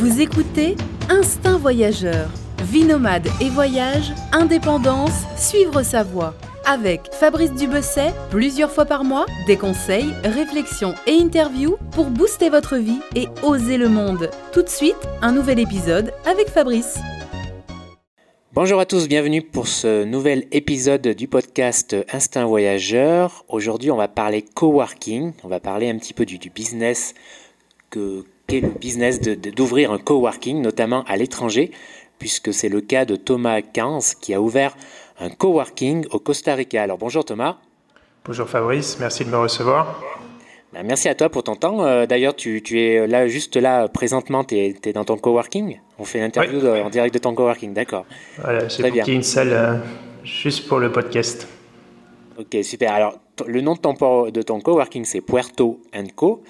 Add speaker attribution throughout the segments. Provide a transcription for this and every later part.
Speaker 1: Vous écoutez Instinct Voyageur. Vie nomade et voyage, indépendance, suivre sa voie. Avec Fabrice Dubesset, plusieurs fois par mois, des conseils, réflexions et interviews pour booster votre vie et oser le monde. Tout de suite, un nouvel épisode avec Fabrice.
Speaker 2: Bonjour à tous, bienvenue pour ce nouvel épisode du podcast Instinct Voyageur. Aujourd'hui, on va parler coworking, on va parler un petit peu du, business que qu'est le business d'ouvrir un coworking, notamment à l'étranger, puisque c'est le cas de Thomas 15 qui a ouvert un coworking au Costa Rica. Alors bonjour Thomas.
Speaker 3: Bonjour Fabrice, merci de me recevoir.
Speaker 2: Ben, merci à toi pour ton temps. Euh, d'ailleurs, tu, es là, juste là, présentement, tu es, dans ton coworking? On fait l'interview en direct de ton coworking, d'accord.
Speaker 3: Voilà, j'ai booké une salle euh, juste pour le podcast.
Speaker 2: Ok, super. Alors, le nom de ton, de ton coworking, c'est Puerto Co.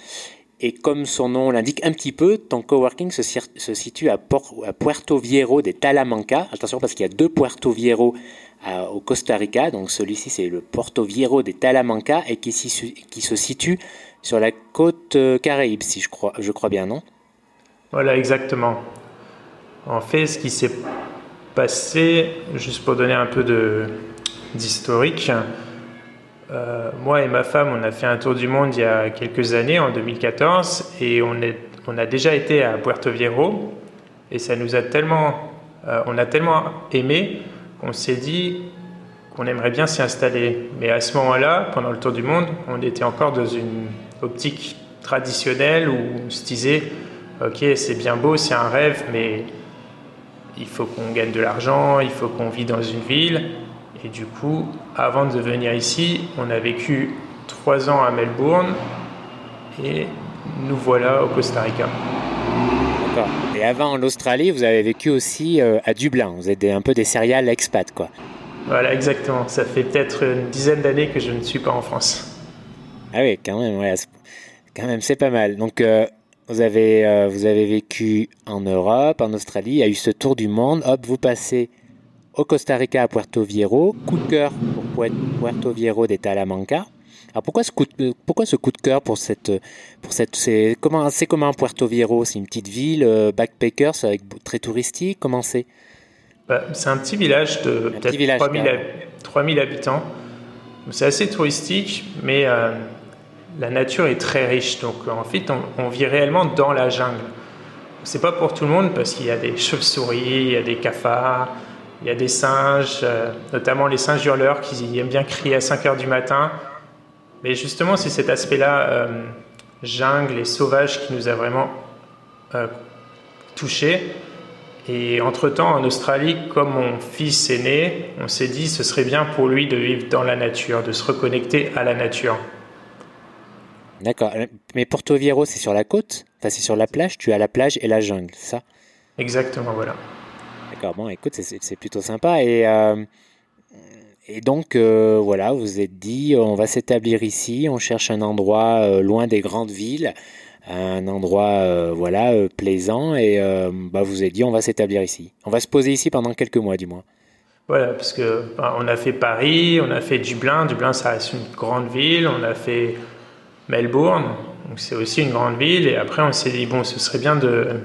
Speaker 2: Et comme son nom l'indique un petit peu, ton coworking se, situe à, Puerto Viejo de Talamanca. Attention parce qu'il y a deux Puerto Viejo au Costa Rica. Donc celui-ci c'est le Puerto Viejo de Talamanca et qui, qui se situe sur la côte euh, caraïbe, si je crois, je crois bien, non?
Speaker 3: Voilà, exactement. En fait, ce qui s'est passé, juste pour donner un peu d'historique, euh, moi et ma femme, on a fait un tour du monde il y a quelques années, en 2014, et on, a déjà été à Puerto Viejo, et ça nous a tellement, euh, on a tellement aimé qu'on s'est dit qu'on aimerait bien s'y installer. Mais à ce moment-là, pendant le tour du monde, on était encore dans une optique traditionnelle où on se disait, ok, c'est bien beau, c'est un rêve, mais il faut qu'on gagne de l'argent, il faut qu'on vit dans une ville. Et du coup, avant de venir ici, on a vécu trois ans à Melbourne et nous voilà au Costa Rica.
Speaker 2: D'accord. Et avant en Australie, vous avez vécu aussi euh, à Dublin. Vous êtes un peu des céréales expat, quoi.
Speaker 3: Voilà, exactement. Ça fait peut-être une dizaine d'années que je ne suis pas en France.
Speaker 2: Ah oui, quand même, ouais, quand même, c'est pas mal. Donc, euh, vous avez, euh, vous avez vécu en Europe, en Australie, il y a eu ce tour du monde. Hop, vous passez au Costa Rica à Puerto Viejo. Coup de cœur Puerto Viejo de Talamanca. Alors pourquoi ce coup de, pourquoi ce coup de cœur pour cette pour cette c'est comment c'est comment Puerto Viejo? C'est une petite ville euh, backpackers avec très touristique? Comment c'est?
Speaker 3: Bah, c'est un petit village de peut-être 3000, 3000, habitants. C'est assez touristique mais euh, la nature est très riche. Donc en fait on, on vit réellement dans la jungle. C'est pas pour tout le monde parce qu'il y a des chauves-souris il y a des cafards il y a des singes, euh, notamment les singes hurleurs qui aiment bien crier à 5 heures du matin. Mais justement, c'est cet aspect-là, euh, jungle et sauvage, qui nous a vraiment euh, touchés. Et entre-temps, en Australie, comme mon fils est né, on s'est dit ce serait bien pour lui de vivre dans la nature, de se reconnecter à la nature.
Speaker 2: D'accord. Mais Porto Viejo, c'est sur la côte? Enfin, c'est sur la plage? Tu as la plage et la jungle, ça?
Speaker 3: Exactement, voilà.
Speaker 2: D'accord, bon, écoute, c'est plutôt sympa. Et, euh, et donc, euh, voilà, vous êtes dit, on va s'établir ici, on cherche un endroit euh, loin des grandes villes, un endroit voilà plaisant, et bah, vous êtes dit, on va s'établir ici. On va se poser ici pendant quelques mois, du moins.
Speaker 3: Voilà, parce que on a fait Paris, on a fait Dublin. Dublin, ça reste une grande ville. On a fait Melbourne, donc c'est aussi une grande ville. Et après, on s'est dit bon, ce serait bien de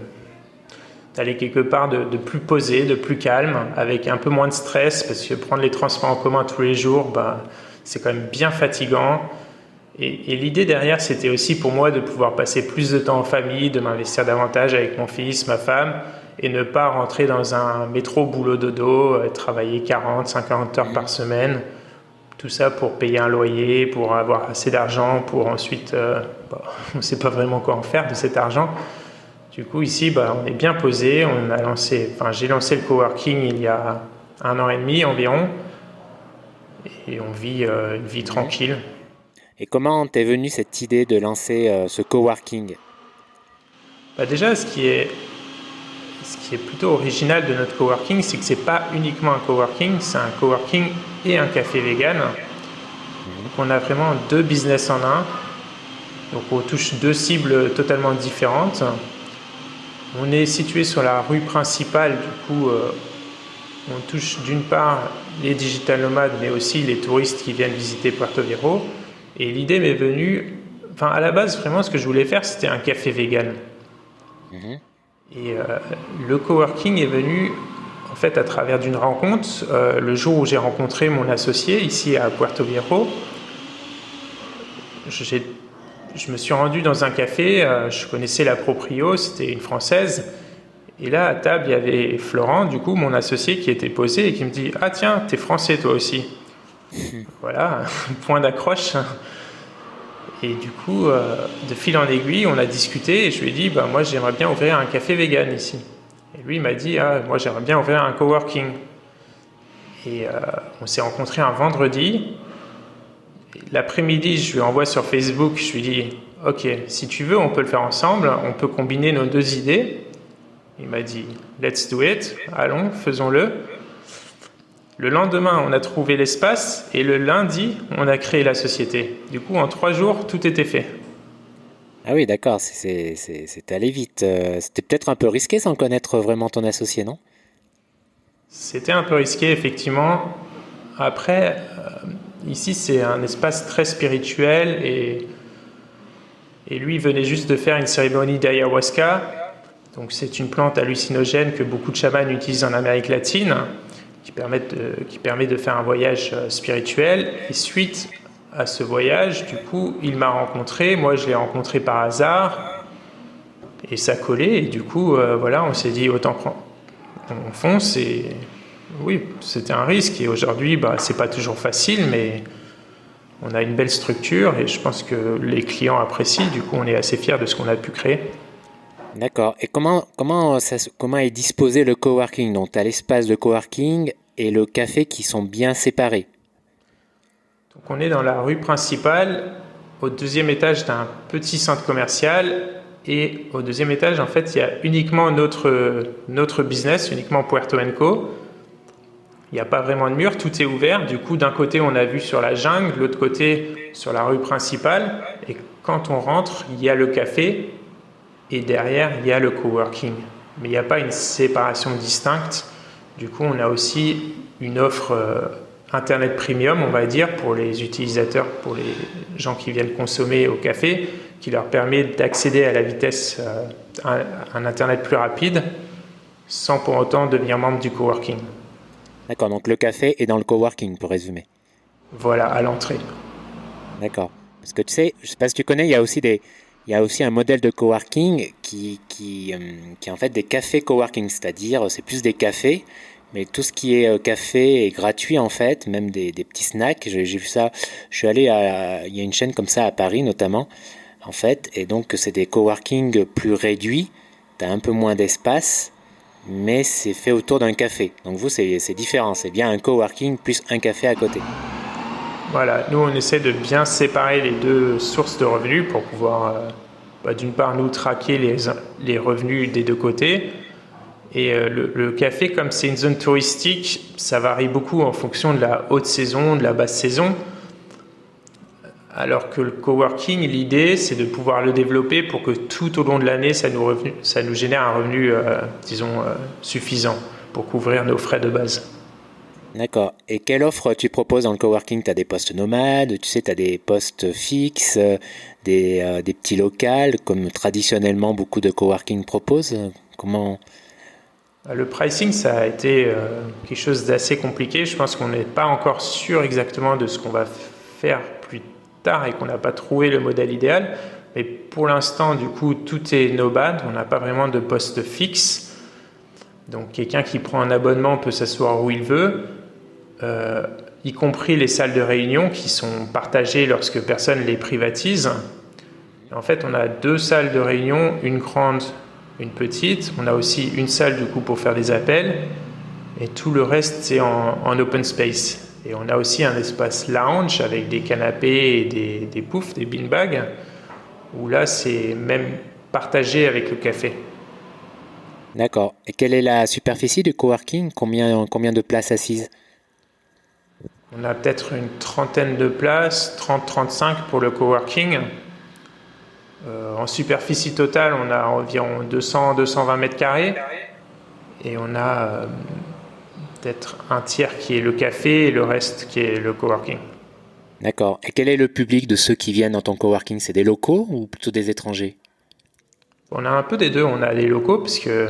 Speaker 3: d'aller quelque part de, plus posé, de plus calme, avec un peu moins de stress, parce que prendre les transports en commun tous les jours, bah, c'est quand même bien fatigant. Et, l'idée derrière, c'était aussi pour moi de pouvoir passer plus de temps en famille, de m'investir davantage avec mon fils, ma femme, et ne pas rentrer dans un métro boulot dodo, euh, travailler 40, 50 heures par semaine. Tout ça pour payer un loyer, pour avoir assez d'argent, pour ensuite, euh, on ne sait pas vraiment quoi en faire de cet argent. Du coup, ici, bah, on est bien posé. On a lancé, enfin, j'ai lancé le coworking il y a un an et demi environ, et on vit euh, une vie tranquille.
Speaker 2: Et comment t'es venue cette idée de lancer euh, ce coworking?
Speaker 3: Bah Déjà, ce qui est ce qui est plutôt original de notre coworking, c'est que c'est pas uniquement un coworking, c'est un coworking et un café vegan. Donc on a vraiment deux business en un. Donc on touche deux cibles totalement différentes. On est situé sur la rue principale, du coup, euh, on touche d'une part les digital nomades, mais aussi les touristes qui viennent visiter Puerto Viejo. Et l'idée m'est venue, enfin, à la base, vraiment, ce que je voulais faire, c'était un café vegan. Mhm. Et le coworking est venu en fait à travers d'une rencontre, le jour où j'ai rencontré mon associé ici à Puerto Viejo. Je me suis rendu dans un café, je connaissais la proprio, c'était une française. Et là, à table, il y avait Florent, du coup, mon associé, qui était posé et qui me dit Ah, tiens, t'es français toi aussi. voilà, point d'accroche. Et du coup, euh, de fil en aiguille, on a discuté et je lui ai dit bah, Moi, j'aimerais bien ouvrir un café vegan ici. Et lui, il m'a dit Ah, moi, j'aimerais bien ouvrir un coworking. Et euh, on s'est rencontrés un vendredi. L'après-midi, je lui envoie sur Facebook, je lui dis Ok, si tu veux, on peut le faire ensemble, on peut combiner nos deux idées. Il m'a dit Let's do it, allons, faisons-le. Le lendemain, on a trouvé l'espace et le lundi, on a créé la société. Du coup, en trois jours, tout était fait.
Speaker 2: Ah oui, d'accord, c'est allé vite. Euh, c'était peut-être un peu risqué sans connaître vraiment ton associé, non?
Speaker 3: C'était un peu risqué, effectivement. Après, ici, c'est un espace très spirituel et, et lui venait juste de faire une cérémonie d'ayahuasca. Donc c'est une plante hallucinogène que beaucoup de chamans utilisent en Amérique latine, qui, qui permet de faire un voyage euh, spirituel. Et suite à ce voyage, du coup, il m'a rencontré, moi je l'ai rencontré par hasard, et ça collait, et du coup, euh, voilà, on s'est dit autant on fonce, et oui, c'était un risque, et aujourd'hui, bah, c'est pas toujours facile, mais on a une belle structure, et je pense que les clients apprécient, du coup, on est assez fiers de ce qu'on a pu créer.
Speaker 2: D'accord. Et comment, comment, ça, comment est disposé le coworking? Donc, tu as l'espace de coworking et le café qui sont bien séparés.
Speaker 3: Donc, on est dans la rue principale, au deuxième étage d'un petit centre commercial. Et au deuxième étage, en fait, il y a uniquement notre, notre business, uniquement Puerto Co. Il n'y a pas vraiment de mur, tout est ouvert. Du coup, d'un côté, on a vu sur la jungle, de l'autre côté, sur la rue principale. Et quand on rentre, il y a le café et derrière, il y a le coworking. Mais il n'y a pas une séparation distincte. Du coup, on a aussi une offre euh, Internet Premium, on va dire, pour les utilisateurs, pour les gens qui viennent consommer au café, qui leur permet d'accéder à la vitesse, euh, à un Internet plus rapide, sans pour autant devenir membre du coworking.
Speaker 2: D'accord, donc le café est dans le coworking, pour résumer.
Speaker 3: Voilà, à l'entrée.
Speaker 2: D'accord. Parce que tu sais, je ne sais pas si tu connais, il y a aussi des, il y a aussi un modèle de coworking qui, qui, euh, qui est en fait des cafés coworking, c'est-à-dire c'est plus des cafés, mais tout ce qui est euh, café est gratuit en fait, même des, des petits snacks. J'ai vu ça, je suis allé à, il y a une chaîne comme ça à Paris notamment, en fait, et donc c'est des coworking plus réduits, tu as un peu moins d'espace, mais c'est fait autour d'un café. Donc vous, c'est différent, c'est bien un coworking plus un café à côté.
Speaker 3: Voilà, nous on essaie de bien séparer les deux sources de revenus pour pouvoir, euh, bah, d'une part, nous traquer les, les, revenus des deux côtés. Et euh, le, café, comme c'est une zone touristique, ça varie beaucoup en fonction de la haute saison, de la basse saison. Alors que le coworking, l'idée, c'est de pouvoir le développer pour que tout au long de l'année, ça, nous ça nous génère un revenu, euh, disons, suffisant pour couvrir nos frais de base.
Speaker 2: D'accord. Et quelle offre tu proposes dans le coworking? Tu as des postes nomades, tu sais, tu as des postes fixes, des, euh, des, petits locales, comme traditionnellement beaucoup de coworking proposent? Comment?
Speaker 3: Le pricing, ça a été euh, quelque chose d'assez compliqué. Je pense qu'on n'est pas encore sûr exactement de ce qu'on va faire et qu'on n'a pas trouvé le modèle idéal. Mais pour l'instant, du coup, tout est nomade. On n'a pas vraiment de poste fixe. Donc quelqu'un qui prend un abonnement peut s'asseoir où il veut. Euh, y compris les salles de réunion qui sont partagées lorsque personne les privatise. En fait, on a deux salles de réunion, une grande, une petite. On a aussi une salle du coup pour faire des appels. Et tout le reste, c'est en, open space. Et on a aussi un espace lounge avec des canapés et des, des poufs, des beanbags, où là, c'est même partagé avec le café.
Speaker 2: D'accord. Et quelle est la superficie du coworking? Combien, combien de places assises?
Speaker 3: On a peut-être une trentaine de places, 30-35 pour le coworking. Euh, en superficie totale, on a environ 200-220 mètres carrés. Et on a euh, peut-être un tiers qui est le café et le reste qui est le coworking.
Speaker 2: D'accord. Et quel est le public de ceux qui viennent dans ton coworking? C'est des locaux ou plutôt des étrangers?
Speaker 3: On a un peu des deux. On a les locaux, parce que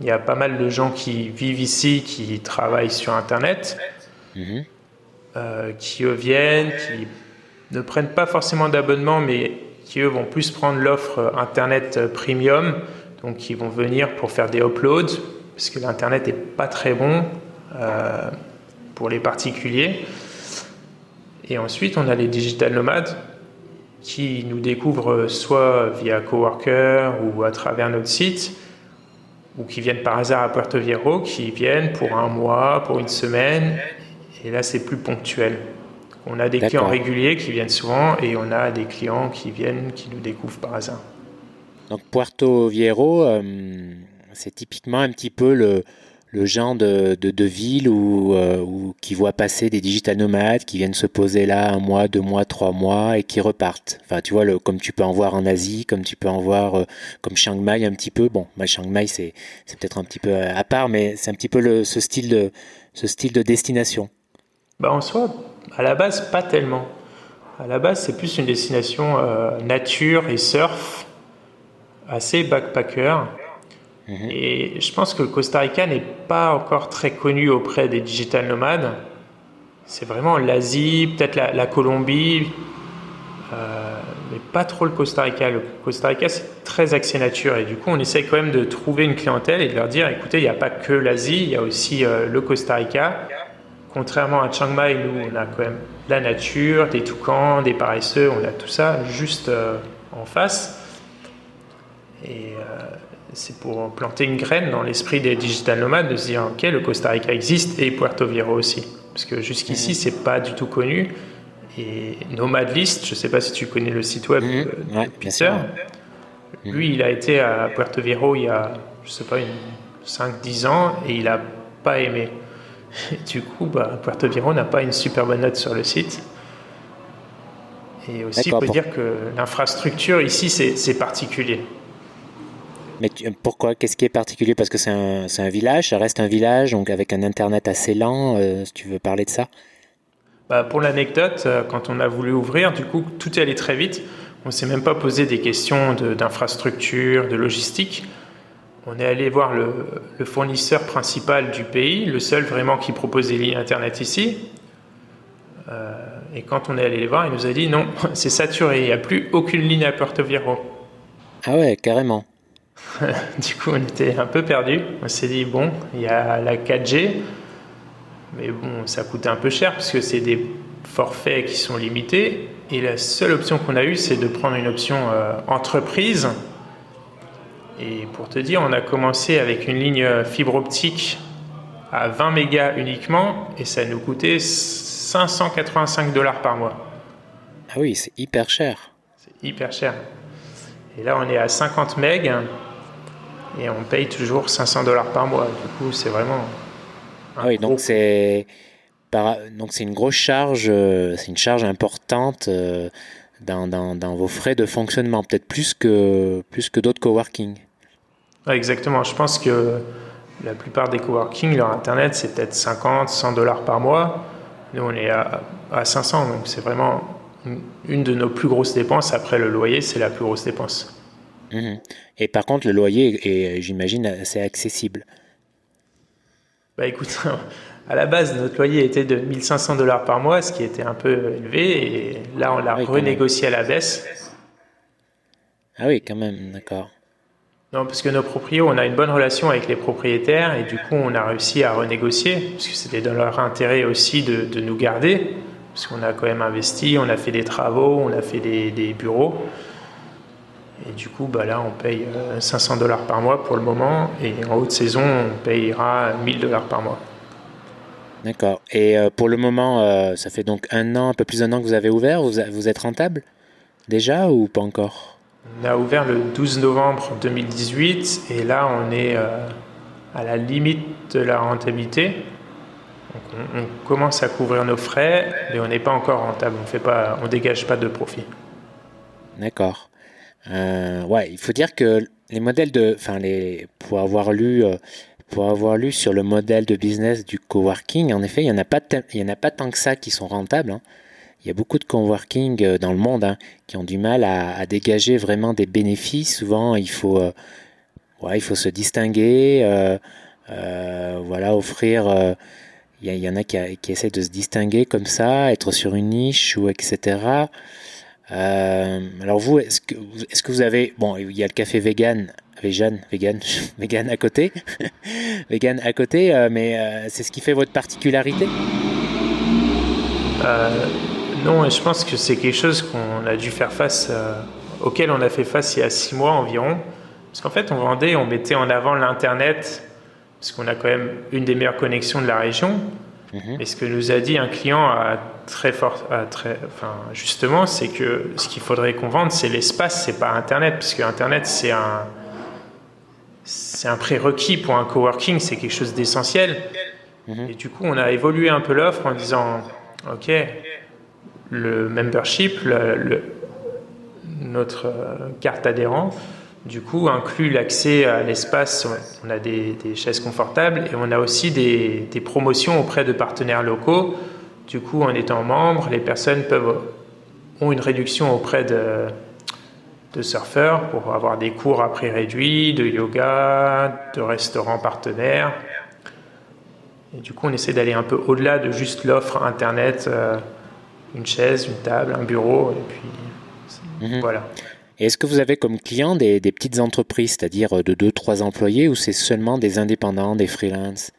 Speaker 3: il y a pas mal de gens qui vivent ici, qui travaillent sur Internet, mhm. euh, qui eux viennent, qui ne prennent pas forcément d'abonnement, mais qui eux vont plus prendre l'offre Internet premium, donc qui vont venir pour faire des uploads, parce que l'Internet n'est pas très bon euh, pour les particuliers. Et ensuite, on a les digital nomades qui nous découvrent soit via Coworker ou à travers notre site, ou qui viennent par hasard à Puerto Viejo, qui viennent pour un mois, pour une semaine, et là c'est plus ponctuel. On a des clients réguliers qui viennent souvent et on a des clients qui viennent, qui nous découvrent par hasard.
Speaker 2: Donc Puerto Viejo, euh, c'est typiquement un petit peu le, le genre de, de, ville où, euh, où, qui voit passer des digital nomades qui viennent se poser là un mois, deux mois, trois mois et qui repartent. Enfin, tu vois, le, comme tu peux en voir en Asie, comme tu peux en voir euh, comme Chiang Mai un petit peu. Bon, moi, Chiang Mai, c'est, peut-être un petit peu à part, mais c'est un petit peu le, ce, style de, ce style de destination.
Speaker 3: Bah, en soi, à la base, pas tellement. À la base, c'est plus une destination euh, nature et surf, assez backpacker. Mhm. Et je pense que le Costa Rica n'est pas encore très connu auprès des digital nomades. C'est vraiment l'Asie, peut-être la, Colombie, euh, mais pas trop le Costa Rica. Le Costa Rica, c'est très axé nature et du coup, on essaie quand même de trouver une clientèle et de leur dire écoutez, il n'y a pas que l'Asie, il y a aussi euh, le Costa Rica. Contrairement à Chiang Mai, nous, on a quand même la nature, des toucans, des paresseux, on a tout ça juste euh, en face. Et c'est pour planter une graine dans l'esprit des digital nomades de se dire ok le Costa Rica existe et Puerto Viejo aussi. Parce que jusqu'ici mhm. c'est pas du tout connu. Et Nomad List je sais pas si tu connais le site web mhm. de Peter lui il a été à Puerto Viejo il y a je sais pas 5-10 ans et il a pas aimé. Du coup bah, Puerto Viejo n'a pas une super bonne note sur le site. Et aussi il faut dire que l'infrastructure ici c'est particulier
Speaker 2: mais pourquoi Qu'est-ce qui est particulier? Parce que c'est un, un, village, ça reste un village, donc avec un internet assez lent. Euh, si tu veux parler de ça
Speaker 3: bah, Pour l'anecdote, euh, quand on a voulu ouvrir, du coup, tout est allé très vite. On ne s'est même pas posé des questions d'infrastructure, de, logistique. On est allé voir le, le, fournisseur principal du pays, le seul vraiment qui propose des lignes internet ici. Euh, et quand on est allé les voir, il nous a dit non, c'est saturé, il n'y a plus aucune ligne à Puerto Viejo.
Speaker 2: Ah ouais, carrément.
Speaker 3: du coup, on était un peu perdu. On s'est dit, bon, il y a la 4G, mais bon, ça coûtait un peu cher parce que c'est des forfaits qui sont limités. Et la seule option qu'on a eue, c'est de prendre une option euh, entreprise. Et pour te dire, on a commencé avec une ligne fibre optique à 20 mégas uniquement et ça nous coûtait 585 dollars par mois.
Speaker 2: Ah oui, c'est hyper cher.
Speaker 3: C'est hyper cher. Et là, on est à 50 mégas et on paye toujours 500 dollars par mois. Du coup, c'est vraiment.
Speaker 2: Ah oui, donc c'est donc c'est une grosse charge, euh, c'est une charge importante euh, dans, dans, dans, vos frais de fonctionnement, peut-être plus que plus que d'autres coworking.
Speaker 3: exactement. Je pense que la plupart des coworking, leur internet, c'est peut-être 50, 100 dollars par mois. Nous, on est à, à 500, donc c'est vraiment une de nos plus grosses dépenses. Après le loyer, c'est la plus grosse dépense.
Speaker 2: Mhm. Et par contre, le loyer est, j'imagine, assez accessible.
Speaker 3: Bah écoute, à la base, notre loyer était de 1500 dollars par mois, ce qui était un peu élevé, et là, on l'a renégocié à la baisse.
Speaker 2: Ah oui, quand même, d'accord.
Speaker 3: Non, parce que nos propriétaires, on a une bonne relation avec les propriétaires, et du coup, on a réussi à renégocier, parce que c'était dans leur intérêt aussi de, de nous garder, parce qu'on a quand même investi, on a fait des travaux, on a fait des, des bureaux. Et du coup, bah là, on paye 500 euh, dollars par mois pour le moment. Et en haute saison, on payera 1000 dollars par mois.
Speaker 2: D'accord. Et euh, pour le moment, euh, ça fait donc un an, un peu plus d'un an que vous avez ouvert. Vous, vous êtes rentable déjà ou pas encore?
Speaker 3: On a ouvert le 12 novembre 2018 et là, on est à la limite de la rentabilité. On, on, commence à couvrir nos frais, mais on n'est pas encore rentable. On ne dégage pas de profit.
Speaker 2: D'accord. Euh, ouais, il faut dire que les modèles de, enfin les, pour avoir lu, euh, pour avoir lu sur le modèle de business du coworking, en effet, il y en a pas, en a pas tant que ça qui sont rentables. Hein. il y a beaucoup de coworking dans le monde hein, qui ont du mal à, dégager vraiment des bénéfices. Souvent, il faut, il faut se distinguer, voilà, offrir. Il y, en a qui, qui, essaient de se distinguer comme ça, être sur une niche ou etc. alors vous, est-ce que, est-ce que vous avez, bon, il y a le café vegan vegan, vegan, vegan à côté, vegan à côté, euh, mais euh, c'est ce qui fait votre particularité?
Speaker 3: Euh, Non, je pense que c'est quelque chose qu'on a dû faire face, auquel on a fait face il y a six mois environ. Parce qu'en fait, on vendait, on mettait en avant l'Internet, parce qu'on a quand même une des meilleures connexions de la région. Mhm. Et ce que nous a dit un client à très fort, très, enfin, justement, c'est que ce qu'il faudrait qu'on vende, c'est l'espace, c'est pas Internet, puisque Internet, c'est un, c'est un prérequis pour un coworking, c'est quelque chose d'essentiel. Mhm. Et du coup, on a évolué un peu l'offre en disant, OK, le membership, notre carte adhérent, du coup, inclut l'accès à l'espace. On a des, chaises confortables et on a aussi des, des, promotions auprès de partenaires locaux. Du coup, en étant membre, les personnes peuvent, ont une réduction auprès de, de surfeurs pour avoir des cours à prix réduit, de yoga, de restaurants partenaires. Et du coup, on essaie d'aller un peu au-delà de juste l'offre Internet, euh, une chaise, une table, un bureau, et puis
Speaker 2: mhm. voilà. Est-ce que vous avez comme client des, petites entreprises, c'est-à-dire de 2-3 employés, ou c'est seulement des indépendants, des freelances?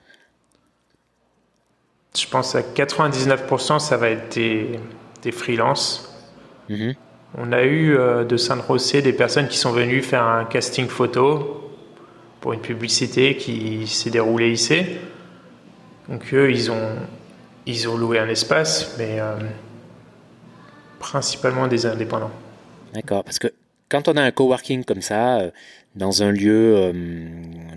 Speaker 3: Je pense à 99%, ça va être des, des freelances. Mhm. On a eu euh, de Saint-Rosé des personnes qui sont venues faire un casting photo pour une publicité qui s'est déroulée ici. Donc eux, ils ont, ils ont loué un espace, mais euh, principalement des indépendants.
Speaker 2: D'accord, parce que quand on a un coworking comme ça, euh, dans un lieu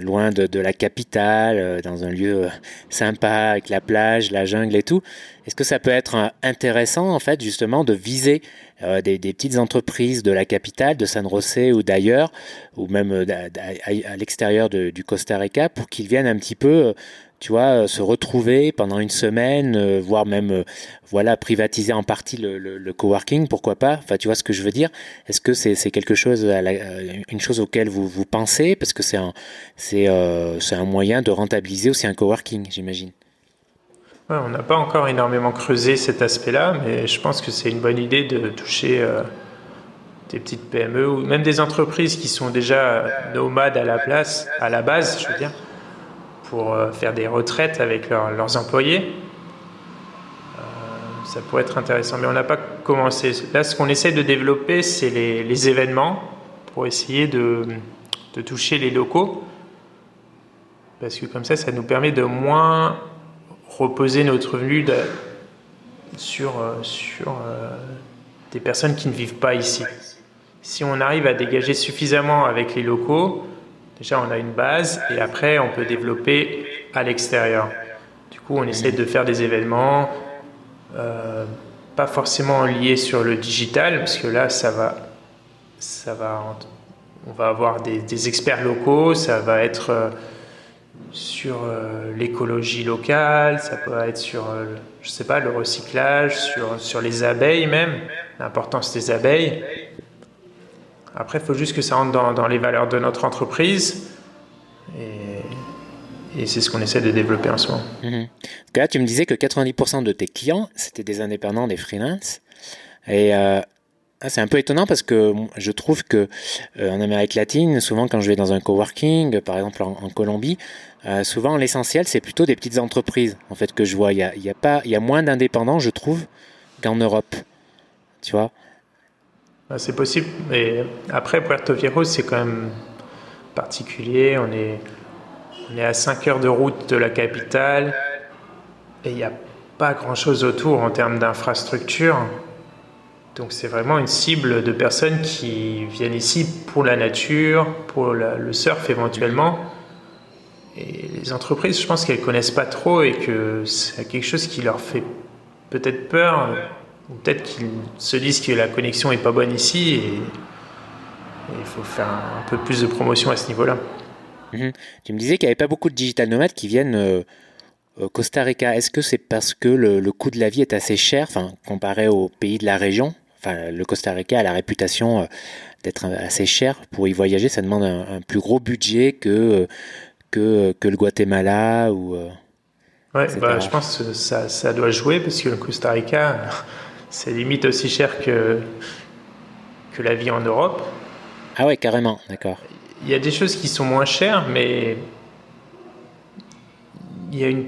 Speaker 2: loin de, la capitale, dans un lieu sympa avec la plage, la jungle et tout, est-ce que ça peut être intéressant en fait justement de viser euh, des, petites entreprises de la capitale, de San José ou d'ailleurs, ou même euh, à, l'extérieur du Costa Rica, pour qu'ils viennent un petit peu, euh, tu vois, se retrouver pendant une semaine, voire même, voilà, privatiser en partie le, coworking, pourquoi pas? Enfin, tu vois ce que je veux dire? Est-ce que c'est quelque chose, une chose auquel vous, pensez? Parce que c'est un, c'est un moyen de rentabiliser aussi un coworking, j'imagine.
Speaker 3: On n'a pas encore énormément creusé cet aspect-là, mais je pense que c'est une bonne idée de toucher euh, des petites PME ou même des entreprises qui sont déjà nomades à la place, à la base, je veux dire, pour euh, faire des retraites avec leurs employés. Euh, ça pourrait être intéressant, mais on n'a pas commencé. Là, ce qu'on essaie de développer, c'est les, événements pour essayer de, de toucher les locaux, parce que comme ça, ça nous permet de moins reposer notre revenu sur, euh, sur des personnes qui ne vivent pas ici. Si on arrive à dégager suffisamment avec les locaux, déjà on a une base et après on peut développer à l'extérieur. Du coup, on essaie de faire des événements, euh, pas forcément liés sur le digital, parce que là, ça va, ça va, on va avoir des, des experts locaux, ça va être sur euh, l'écologie locale, ça peut être sur, euh, je sais pas, le recyclage, sur, sur les abeilles même, l'importance des abeilles. Après, il faut juste que ça rentre dans, les valeurs de notre entreprise. Et, c'est ce qu'on essaie de développer en ce moment.
Speaker 2: Mmh. Là, tu me disais que 90% de tes clients, c'était des indépendants, des freelances. Et euh, ah, c'est un peu étonnant parce que je trouve que en Amérique latine, souvent quand je vais dans un coworking, par exemple en Colombie, euh, souvent, l'essentiel, c'est plutôt des petites entreprises en fait que je vois. Il y a, il y a moins d'indépendants, je trouve, qu'en Europe. Tu vois?
Speaker 3: C'est possible. Mais après, Puerto Viejo, c'est quand même particulier. On est, on est à 5 heures de route de la capitale et il n'y a pas grand-chose autour en termes d'infrastructure. Donc c'est vraiment une cible de personnes qui viennent ici pour la nature, pour le surf éventuellement et les entreprises, je pense qu'elles connaissent pas trop et que c'est quelque chose qui leur fait peut-être peur, peut-être qu'ils se disent que la connexion est pas bonne ici et, il faut faire un, peu plus de promotion à ce niveau-là.
Speaker 2: Mhm. Tu me disais qu'il n'y avait pas beaucoup de digital nomades qui viennent euh, Costa Rica, est-ce que c'est parce que le, coût de la vie est assez cher, enfin, comparé aux pays de la région? Enfin, le Costa Rica a la réputation euh, d'être assez cher. Pour y voyager, ça demande un, plus gros budget que, que, que le Guatemala ou. Euh,
Speaker 3: ouais, bah, je pense que ça, ça, doit jouer parce que le Costa Rica, c'est limite aussi cher que, que la vie en Europe.
Speaker 2: Ah ouais, carrément, d'accord.
Speaker 3: Il y a des choses qui sont moins chères, mais il y a une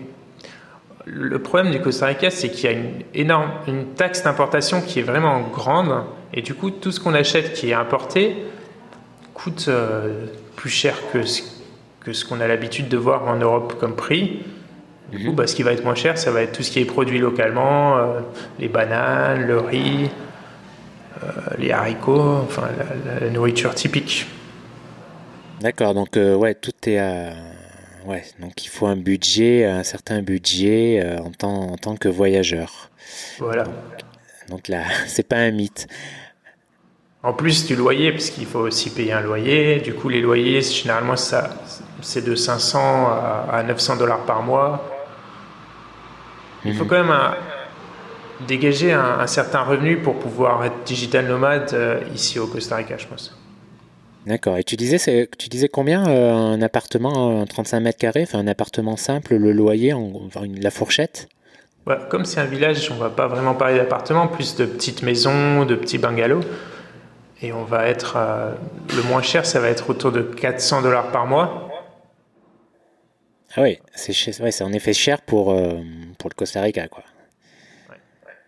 Speaker 3: le problème du Costa Rica, c'est qu'il y a une énorme une taxe d'importation qui est vraiment grande, et du coup, tout ce qu'on achète qui est importé coûte euh, plus cher que ce, que ce qu'on a l'habitude de voir en Europe comme prix. Du coup, bah, ce qui va être moins cher, ça va être tout ce qui est produit localement, euh, les bananes, le riz, euh, les haricots, enfin la, la nourriture typique.
Speaker 2: D'accord, donc ouais, tout est à ouais, donc il faut un budget, un certain budget euh, en, tant, en tant que voyageur.
Speaker 3: Voilà.
Speaker 2: Donc, là, c'est pas un mythe.
Speaker 3: En plus du loyer, parce qu'il faut aussi payer un loyer. Du coup, les loyers, généralement, ça, c'est de 500 à 900 dollars par mois. Il faut quand même dégager un, certain revenu pour pouvoir être digital nomade euh, ici au Costa Rica, je pense.
Speaker 2: D'accord. Et tu disais, tu disais combien euh, un appartement en 35 mètres carrés, enfin un appartement simple, le loyer, en, la fourchette?
Speaker 3: Comme c'est un village, on va pas vraiment parler d'appartement, plus de petites maisons, de petits bungalows. Et on va être. Euh, le moins cher, ça va être autour de 400 dollars par mois.
Speaker 2: Ah oui, c'est ouais, en effet cher pour, euh, pour le Costa Rica, quoi.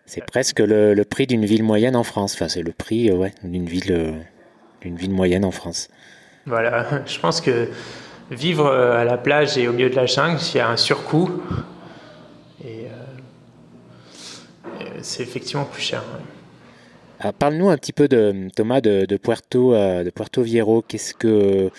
Speaker 2: c'est presque le, le prix d'une ville moyenne en France. Enfin, c'est le prix ouais, d'une ville une ville moyenne en France.
Speaker 3: Voilà, je pense que vivre euh, à la plage et au milieu de la jungle, il y a un surcoût. Et, euh, c'est effectivement plus cher.
Speaker 2: Parle-nous un petit peu de Thomas de, Puerto, euh, de Puerto Viejo. Qu'est-ce que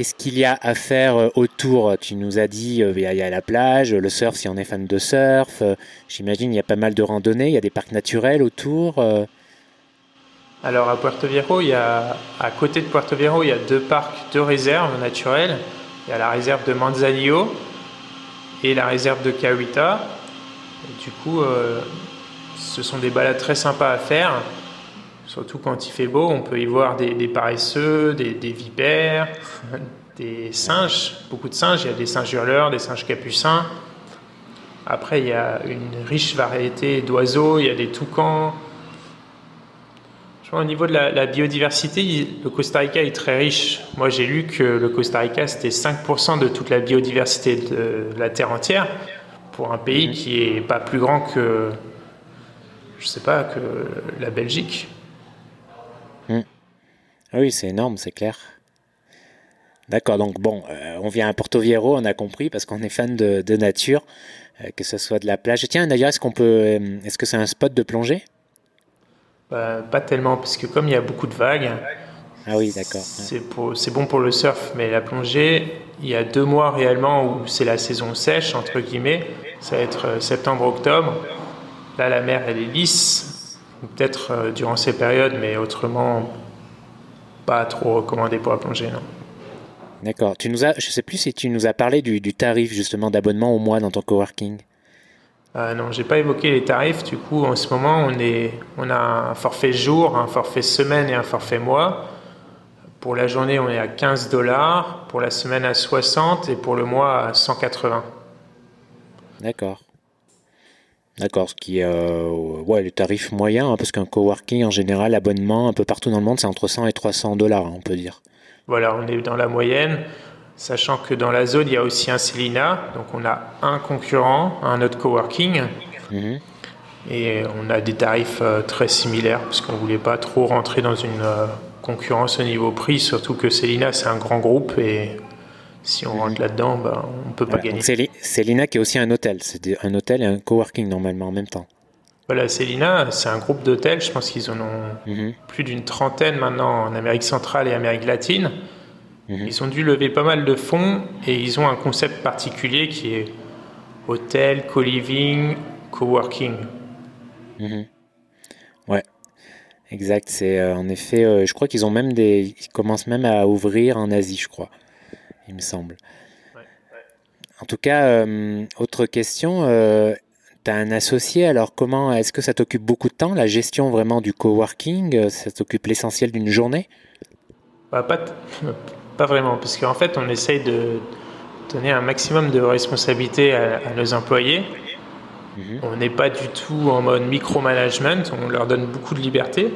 Speaker 2: Qu'est-ce qu'il y a à faire autour? Tu nous as dit il y, a la plage, le surf si on est fan de surf. J'imagine il y a pas mal de randonnées, il y a des parcs naturels autour.
Speaker 3: Alors à Puerto Viejo, il y a, à côté de Puerto Viejo, il y a deux parcs, deux réserves naturelles. Il y a la réserve de Manzanillo et la réserve de Cahuita. du coup, euh, ce sont des balades très sympas à faire. Surtout quand il fait beau, on peut y voir des, paresseux, des, des, vipères, des singes, beaucoup de singes. Il y a des singes hurleurs, des singes capucins. Après, il y a une riche variété d'oiseaux, il y a des toucans, au niveau de la, biodiversité, le Costa Rica est très riche. Moi, j'ai lu que le Costa Rica, c'était 5% de toute la biodiversité de la Terre entière, pour un pays mhm. qui est pas plus grand que, je sais pas, que la Belgique.
Speaker 2: Ah oui, c'est énorme, c'est clair. D'accord, donc bon, euh, on vient à Porto Viejo, on a compris, parce qu'on est fan de, nature, euh, que ce soit de la plage. Tiens, d'ailleurs, est-ce qu'on peut, euh, est-ce que c'est un spot de plongée?
Speaker 3: Bah, pas tellement, parce que comme il y a beaucoup de vagues,
Speaker 2: ah oui, d'accord.
Speaker 3: C'est bon pour le surf, mais la plongée, il y a deux mois réellement où c'est la saison sèche, entre guillemets. Ça va être septembre-octobre. Là, la mer, elle est lisse, peut-être durant ces périodes, mais autrement, pas trop recommandé pour la plongée, non.
Speaker 2: D'accord. Tu nous as, je sais plus si tu nous as parlé du, du tarif justement d'abonnement au mois dans ton coworking.
Speaker 3: Euh, non, j'ai pas évoqué les tarifs. Du coup, en ce moment, on, est, on a un forfait jour, un forfait semaine et un forfait mois. Pour la journée, on est à 15 dollars, pour la semaine à 60 et pour le mois à 180.
Speaker 2: D'accord. D'accord, ce qui est euh, ouais, le tarif moyen, hein, parce qu'un coworking en général, abonnement un peu partout dans le monde, c'est entre 100 et 300 dollars, hein, on peut dire.
Speaker 3: Voilà, on est dans la moyenne. Sachant que dans la zone, il y a aussi un Celina. Donc on a un concurrent, un autre coworking. Mhm. Et on a des tarifs euh, très similaires parce qu'on ne voulait pas trop rentrer dans une euh, concurrence au niveau prix. Surtout que Celina, c'est un grand groupe et si on rentre là-dedans, ben, on ne peut pas gagner.
Speaker 2: Qui est aussi un hôtel. C'est un hôtel et un coworking normalement en même temps.
Speaker 3: Voilà, Celina, c'est un groupe d'hôtels. Je pense qu'ils en ont mhm. plus d'une trentaine maintenant en Amérique centrale et Amérique latine. Mhm. Ils ont dû lever pas mal de fonds et ils ont un concept particulier qui est hôtel, co-living, co-working.
Speaker 2: Mhm. Ouais, exact. C'est euh, en effet, euh, je crois qu'ils ont même des, ils commencent même à ouvrir en Asie, je crois. Il me semble. en tout cas, autre question. tu as un associé, alors comment est-ce que ça t'occupe beaucoup de temps, la gestion vraiment du coworking Ça t'occupe l'essentiel d'une journée?
Speaker 3: Bah, pas, pas vraiment, parce qu'en fait, on essaye de donner un maximum de responsabilité à, nos employés. Mhm. On n'est pas du tout en mode micromanagement, on leur donne beaucoup de liberté.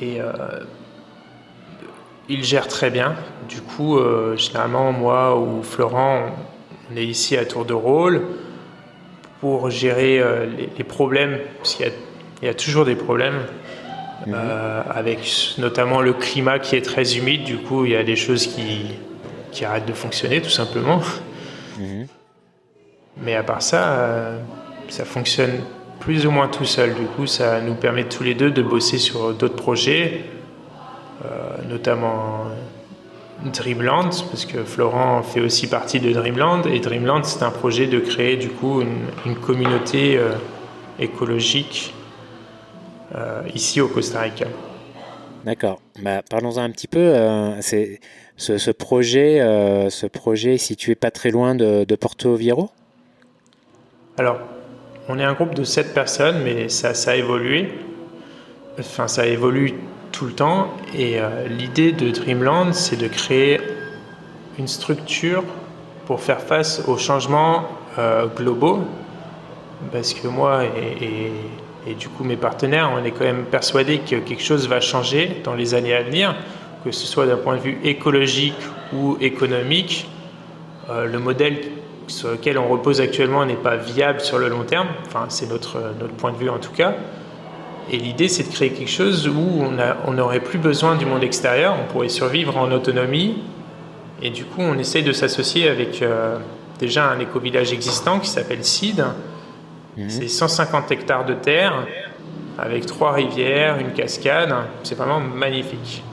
Speaker 3: Et euh, ils gèrent très bien. Du coup, euh, généralement, moi ou Florent, on est ici à tour de rôle pour gérer euh, les, problèmes, parce qu'il y, a toujours des problèmes. Mhm. avec notamment le climat qui est très humide, du coup il y a des choses qui, qui arrête de fonctionner tout simplement. Mhm. Mais à part ça, euh, ça fonctionne plus ou moins tout seul. Du coup, ça nous permet tous les deux de bosser sur d'autres projets, euh, notamment Dreamland, parce que Florent fait aussi partie de Dreamland. Et Dreamland, c'est un projet de créer du coup une, communauté euh, écologique ici au Costa Rica.
Speaker 2: D'accord. Bah, Parlons-en un petit peu. c'est ce, projet, euh, ce projet est situé pas très loin de, Porto Viejo?
Speaker 3: Alors, on est un groupe de 7 personnes, mais ça, ça a évolué. Enfin, ça évolue tout le temps. Et euh, l'idée de Dreamland, c'est de créer une structure pour faire face aux changements euh, globaux. Parce que moi et, du coup mes partenaires, on est quand même persuadés que quelque chose va changer dans les années à venir que ce soit d'un point de vue écologique ou économique, euh, le modèle sur lequel on repose actuellement n'est pas viable sur le long terme. Enfin, c'est notre, notre point de vue en tout cas. Et l'idée, c'est de créer quelque chose où on n'aurait plus besoin du monde extérieur, on pourrait survivre en autonomie. Et du coup, on essaye de s'associer avec euh, déjà un éco-village existant qui s'appelle CID. Mhm. C'est 150 hectares de terre avec trois rivières, une cascade. C'est vraiment magnifique.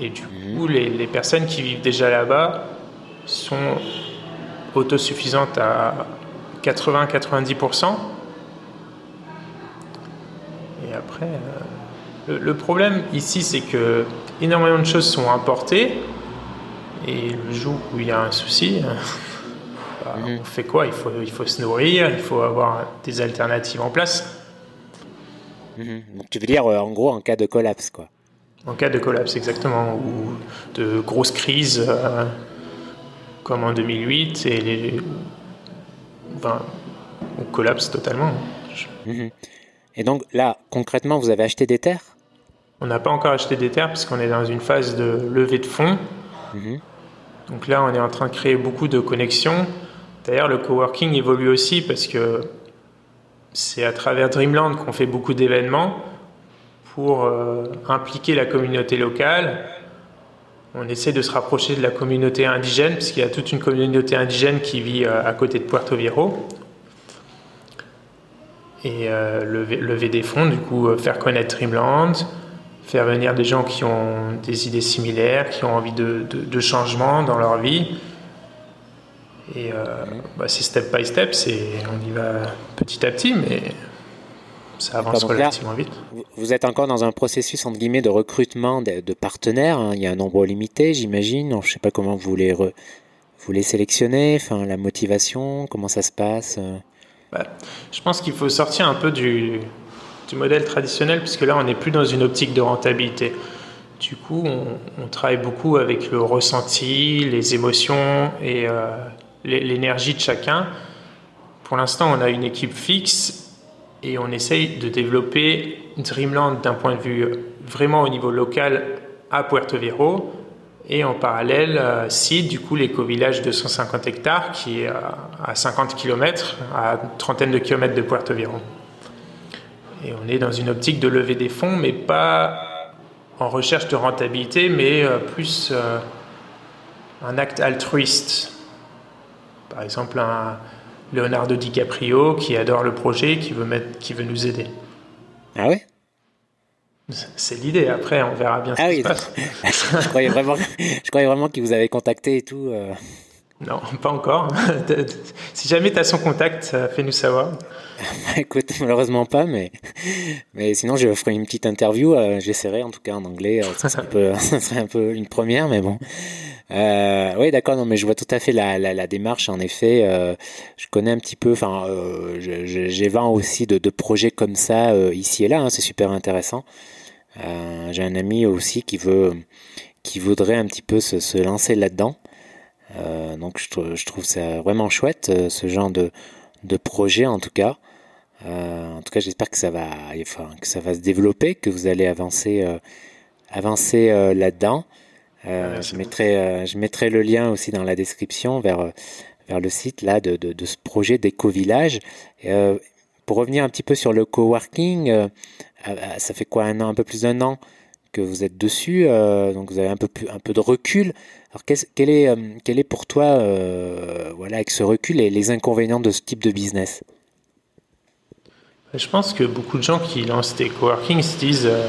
Speaker 3: Et du mhm. coup, les, les, personnes qui vivent déjà là-bas sont autosuffisantes à 80-90%. Et après, euh, le, problème ici, c'est que énormément de choses sont importées. Et le jour où il y a un souci, euh, bah, mhm. on fait quoi? Il faut, il faut se nourrir, il faut avoir des alternatives en place.
Speaker 2: Mhm. Donc tu veux dire, euh, en gros, en cas de collapse, quoi.
Speaker 3: En cas de collapse, exactement, ou de grosses crises euh, comme en 2008, et les, enfin, on collapse totalement.
Speaker 2: Mhm. Et donc là, concrètement, vous avez acheté des terres?
Speaker 3: On n'a pas encore acheté des terres parce qu'on est dans une phase de levée de fonds. Mhm. Donc là, on est en train de créer beaucoup de connexions. D'ailleurs, le coworking évolue aussi parce que c'est à travers Dreamland qu'on fait beaucoup d'événements pour euh, impliquer la communauté locale. On essaie de se rapprocher de la communauté indigène, puisqu'il y a toute une communauté indigène qui vit euh, à côté de Puerto Viejo. Et euh, lever, des fonds, du coup, faire connaître Dreamland, faire venir des gens qui ont des idées similaires, qui ont envie de, de, changement dans leur vie. Et bah, c'est step by step, on y va petit à petit, mais ça avance relativement vite.
Speaker 2: Vous êtes encore dans un processus entre guillemets de recrutement de, partenaires. Hein. Il y a un nombre limité, j'imagine. Je ne sais pas comment vous les, vous les sélectionnez. Enfin, la motivation, comment ça se passe euh?
Speaker 3: Bah, Je pense qu'il faut sortir un peu du, modèle traditionnel, puisque là, on n'est plus dans une optique de rentabilité. Du coup, on, travaille beaucoup avec le ressenti, les émotions et euh, l'énergie de chacun. Pour l'instant, on a une équipe fixe et on essaye de développer Dreamland d'un point de vue vraiment au niveau local à Puerto Viejo et en parallèle euh, CID, du coup l'éco-village de 150 hectares qui est à 50 km, à trentaine de kilomètres de Puerto Viejo. Et on est dans une optique de lever des fonds, mais pas en recherche de rentabilité, mais euh, plus euh, un acte altruiste. Par exemple, un, Leonardo DiCaprio qui adore le projet, qui veut, mettre, qui veut nous aider.
Speaker 2: Ah ouais?
Speaker 3: C'est l'idée, après on verra bien ce ah qui se passe.
Speaker 2: je croyais vraiment, je croyais vraiment qu'il vous avait contacté et tout. Euh.
Speaker 3: Non, pas encore. si jamais tu as son contact, fais-nous savoir.
Speaker 2: Écoute, malheureusement pas, mais, mais sinon je ferai une petite interview. Euh, j'essaierai en tout cas en anglais. Euh, ça, serait un peu, une première, mais bon. Euh, oui, d'accord. Non, mais je vois tout à fait la, la, démarche. En effet, je connais un petit peu. Enfin, j'ai 20 aussi de, de, projets comme ça ici et là. Hein, c'est super intéressant. J'ai un ami aussi qui veut, qui voudrait un petit peu se, se lancer là-dedans. donc je, je, trouve ça vraiment chouette, ce genre de, de projet en tout cas. Euh, en tout cas, j'espère que ça va, enfin, que ça va se développer, que vous allez avancer, euh, avancer euh, là-dedans. je mettrai, je mettrai le lien aussi dans la description vers, vers le site là de, de, ce projet d'éco-village. pour revenir un petit peu sur le coworking, ça fait quoi un an, un peu plus d'un an que vous êtes dessus, donc vous avez un peu, plus, un peu de recul. Alors quel, est, quel est pour toi, voilà, avec ce recul, et les inconvénients de ce type de business?
Speaker 3: Je pense que beaucoup de gens qui lancent des coworking se disent euh,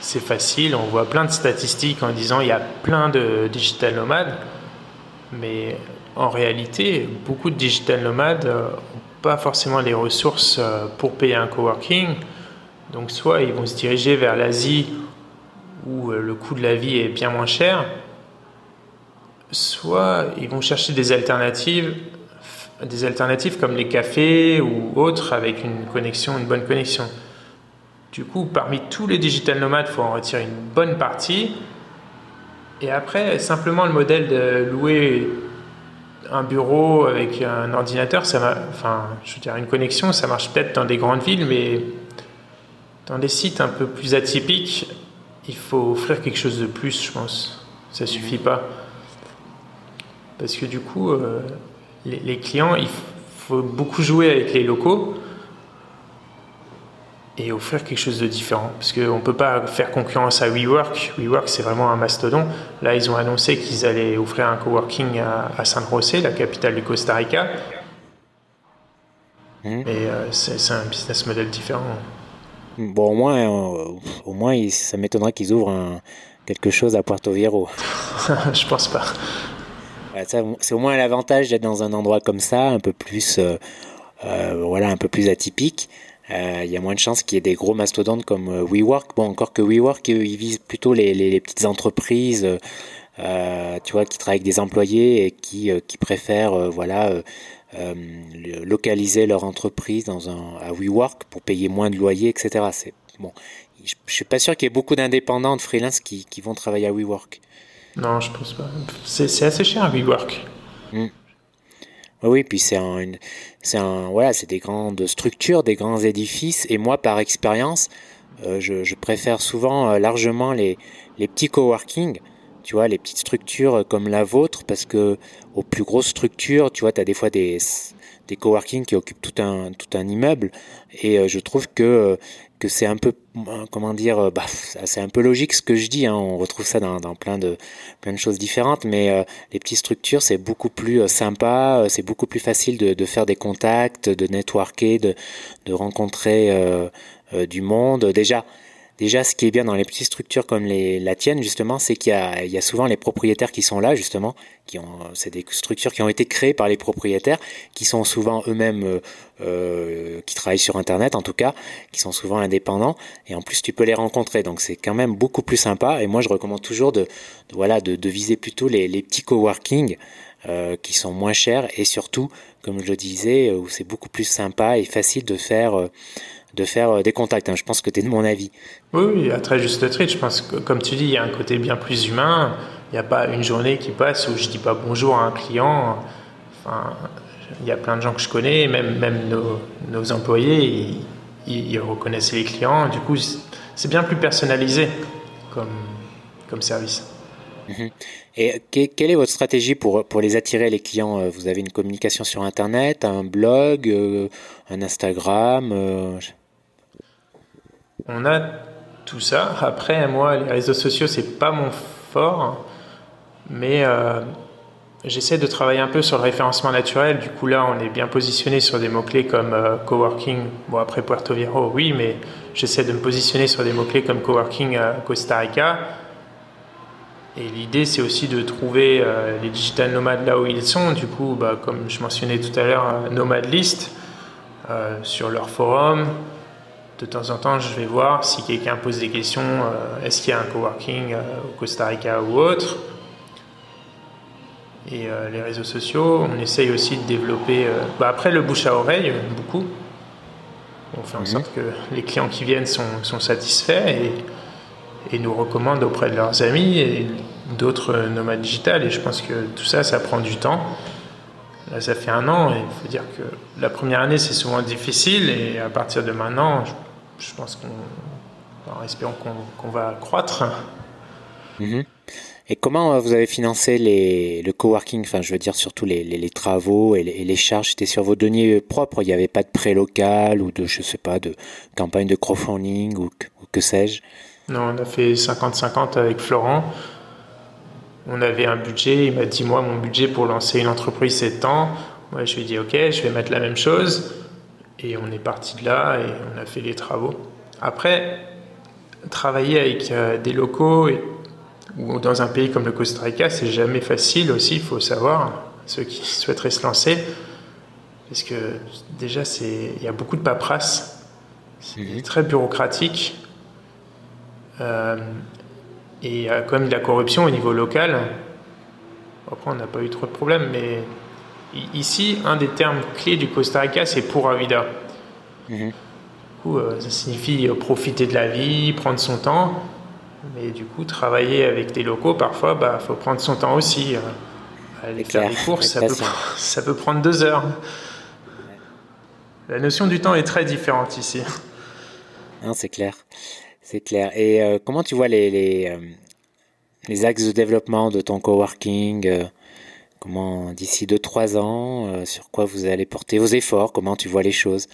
Speaker 3: c'est facile, on voit plein de statistiques en disant il y a plein de digital nomades, mais en réalité, beaucoup de digital nomades n'ont euh, pas forcément les ressources euh, pour payer un coworking. Donc soit ils vont se diriger vers l'Asie où le coût de la vie est bien moins cher, soit ils vont chercher des alternatives des alternatives comme les cafés ou autres avec une connexion, une bonne connexion. Du coup, parmi tous les digital nomades, il faut en retirer une bonne partie. Et après, simplement le modèle de louer un bureau avec un ordinateur, ça enfin, je veux dire, une connexion, ça marche peut-être dans des grandes villes, mais dans des sites un peu plus atypiques, il faut offrir quelque chose de plus, je pense. Ça suffit pas. Parce que du coup, euh, les, clients, il faut beaucoup jouer avec les locaux et offrir quelque chose de différent. Parce qu'on ne peut pas faire concurrence à WeWork. WeWork, c'est vraiment un mastodon. Là, ils ont annoncé qu'ils allaient offrir un coworking à, à San José, la capitale du Costa Rica. Mmh. Et euh, c'est un business model différent.
Speaker 2: Bon, au moins, euh, au moins ça m'étonnerait qu'ils ouvrent quelque chose à Puerto Viejo.
Speaker 3: Je pense pas
Speaker 2: c'est au moins l'avantage d'être dans un endroit comme ça, un peu plus, euh, euh, voilà, un peu plus atypique. Il y a moins de chances qu'il y ait des gros mastodontes comme WeWork. Bon, encore que WeWork, ils visent plutôt les, petites entreprises, tu vois, qui travaillent avec des employés et qui, qui préfèrent, voilà, localiser leur entreprise dans un, à WeWork pour payer moins de loyer, etc. C'est bon. Je, ne suis pas sûr qu'il y ait beaucoup d'indépendants, de freelance qui, qui vont travailler à WeWork.
Speaker 3: Non, je pense pas. C'est assez cher, WeWork.
Speaker 2: Mm. Oui, puis c'est un, c'est un, voilà, c'est des grandes structures, des grands édifices. Et moi, par expérience, euh, je, préfère souvent euh, largement les, les petits coworking, tu vois, les petites structures euh, comme la vôtre, parce que aux plus grosses structures, tu vois, tu as des fois des, des coworking qui occupent tout un, tout un immeuble. Et je trouve que que c'est un peu, comment dire, euh, bah, c'est un peu logique ce que je dis. Hein, on retrouve ça dans, plein de plein de choses différentes, mais euh, les petites structures c'est beaucoup plus euh, sympa, c'est beaucoup plus facile de, de, faire des contacts, de networker, de, de rencontrer du monde. Déjà, Déjà, ce qui est bien dans les petites structures comme les, la tienne, justement, c'est qu'il y, a, souvent les propriétaires qui sont là, justement, qui ont, c'est des structures qui ont été créées par les propriétaires, qui sont souvent eux-mêmes, euh, euh qui travaillent sur Internet, en tout cas, qui sont souvent indépendants, et en plus, tu peux les rencontrer, donc c'est quand même beaucoup plus sympa. Et moi, je recommande toujours de, voilà, de, de viser plutôt les, les petits coworking. Euh, qui sont moins chers et surtout, comme je le disais, où c'est beaucoup plus sympa et facile de faire euh, de faire euh, des contacts. Hein. Je pense que tu es de mon avis.
Speaker 3: Oui, à très juste titre. Je pense que, comme tu dis, il y a un côté bien plus humain. Il n'y a pas une journée qui passe où je dis pas bonjour à un client. Enfin, il y a plein de gens que je connais, même, même nos, employés, ils, reconnaissent les clients. Du coup, c'est bien plus personnalisé comme, comme service.
Speaker 2: Mhm. Et quelle est votre stratégie pour, pour les attirer, les clients euh, Vous avez une communication sur Internet, un blog, euh, un Instagram
Speaker 3: on a tout ça. Après, moi, les réseaux sociaux, c'est pas mon fort, mais euh, j'essaie de travailler un peu sur le référencement naturel. Du coup, là, on est bien positionné sur des mots-clés comme euh, coworking. Bon, après Puerto Viejo, oui, mais j'essaie de me positionner sur des mots-clés comme coworking à Costa Rica. Et l'idée, c'est aussi de trouver euh, les digital nomades là où ils sont. Du coup, bah, comme je mentionnais tout à l'heure, Nomad List, euh, sur leur forum. De temps en temps, je vais voir si quelqu'un pose des questions. Euh, est-ce qu'il y a un coworking au Costa Rica ou autre Et les réseaux sociaux, on essaye aussi de développer. Bah, après, le bouche à oreille, beaucoup. On fait en mhm. sorte que les clients qui viennent sont, sont satisfaits et et nous recommandent auprès de leurs amis et d'autres nomades digitales. Et je pense que tout ça, ça prend du temps. Là, ça fait un an et il faut dire que la première année, c'est souvent difficile et à partir de maintenant, je, pense qu'on, en espérant qu'on, va croître.
Speaker 2: Mhm. Et comment euh, vous avez financé les, le coworking? Enfin, je veux dire surtout les, les, travaux et les, charges. C'était sur vos deniers propres. Il n'y avait pas de prêt local ou de, je sais pas, de campagne de crowdfunding ou que sais-je?
Speaker 3: Non, on a fait 50-50 avec Florent. On avait un budget. Il m'a dit Moi, mon budget pour lancer une entreprise, c'est temps. Moi, je lui ai dit Ok, je vais mettre la même chose. Et on est parti de là et on a fait les travaux. Après, travailler avec euh, des locaux ou dans un pays comme le Costa Rica, c'est jamais facile aussi, il faut savoir, ceux qui souhaiteraient se lancer. Parce que déjà, il y a beaucoup de paperasse. C'est mhm. très bureaucratique. Euh, et euh, il y a la corruption au niveau local, après on n'a pas eu trop de problèmes, mais ici, un des termes clés du Costa Rica, c'est pura vida. Mhm. Du coup, euh, ça signifie profiter de la vie, prendre son temps. Mais du coup, travailler avec des locaux, parfois, il bah, faut prendre son temps aussi. Aller faire des courses, ça peut, ça peut, prendre deux heures. La notion du temps est très différente ici.
Speaker 2: c'est clair. C'est clair. Et euh, comment tu vois les, euh, les, axes de développement de ton coworking euh, Comment d'ici 2-3 ans, sur quoi vous allez porter vos efforts Comment tu vois les choses?